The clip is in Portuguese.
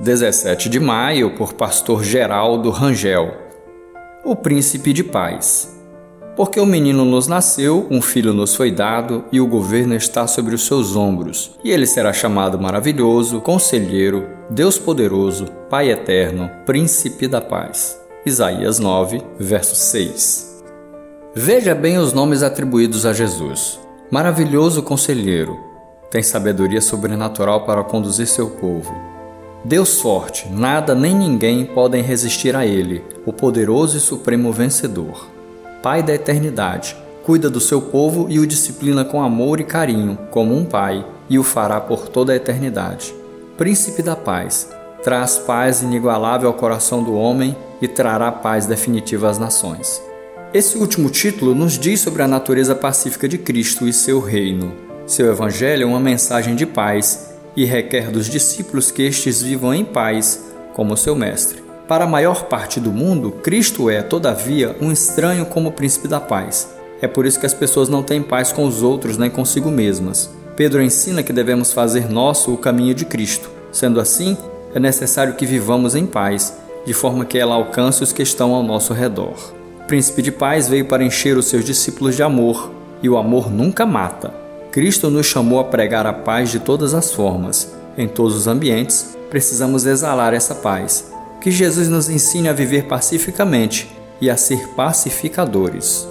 17 de maio, por pastor Geraldo Rangel. O príncipe de paz. Porque o menino nos nasceu, um filho nos foi dado, e o governo está sobre os seus ombros. E ele será chamado maravilhoso, conselheiro, Deus poderoso, Pai eterno, príncipe da paz. Isaías 9, verso 6. Veja bem os nomes atribuídos a Jesus. Maravilhoso conselheiro, tem sabedoria sobrenatural para conduzir seu povo Deus forte, nada nem ninguém podem resistir a Ele, o poderoso e supremo vencedor. Pai da eternidade, cuida do seu povo e o disciplina com amor e carinho, como um pai, e o fará por toda a eternidade. Príncipe da paz, traz paz inigualável ao coração do homem e trará paz definitiva às nações. Esse último título nos diz sobre a natureza pacífica de Cristo e seu reino. Seu evangelho é uma mensagem de paz e requer dos discípulos que estes vivam em paz, como seu mestre. Para a maior parte do mundo, Cristo é, todavia, um estranho como príncipe da paz. É por isso que as pessoas não têm paz com os outros nem consigo mesmas. Pedro ensina que devemos fazer nosso o caminho de Cristo. Sendo assim, é necessário que vivamos em paz, de forma que ela alcance os que estão ao nosso redor. O príncipe de paz veio para encher os seus discípulos de amor, e o amor nunca mata. Cristo nos chamou a pregar a paz de todas as formas. Em todos os ambientes, precisamos exalar essa paz. Que Jesus nos ensine a viver pacificamente e a ser pacificadores.